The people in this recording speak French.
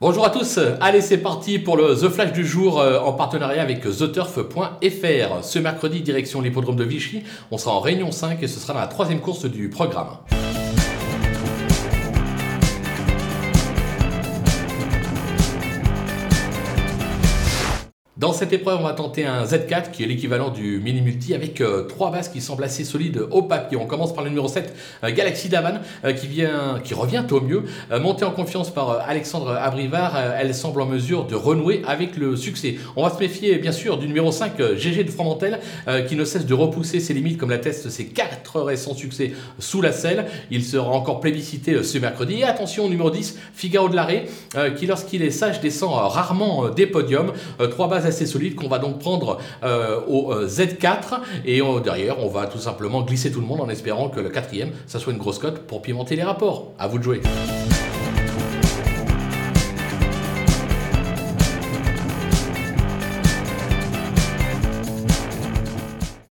Bonjour à tous, allez c'est parti pour le The Flash du jour euh, en partenariat avec TheTurf.fr. Ce mercredi, direction l'hippodrome de Vichy, on sera en Réunion 5 et ce sera dans la troisième course du programme. Dans cette épreuve, on va tenter un Z4 qui est l'équivalent du mini multi avec euh, trois bases qui semblent assez solides au papier. On commence par le numéro 7, euh, Galaxy Davan, euh, qui, vient, qui revient au mieux. montée en confiance par Alexandre Abrivard, elle semble en mesure de renouer avec le succès. On va se méfier bien sûr du numéro 5, GG de Fromentel, qui ne cesse de repousser ses limites comme l'attestent ses quatre récents succès sous la selle. Il sera encore plébiscité ce mercredi. Et attention, numéro 10, Figaro de l'arrêt, qui lorsqu'il est sage descend rarement des podiums. trois bases assez solide qu'on va donc prendre euh, au euh, Z4 et derrière on va tout simplement glisser tout le monde en espérant que le quatrième ça soit une grosse cote pour pimenter les rapports. À vous de jouer.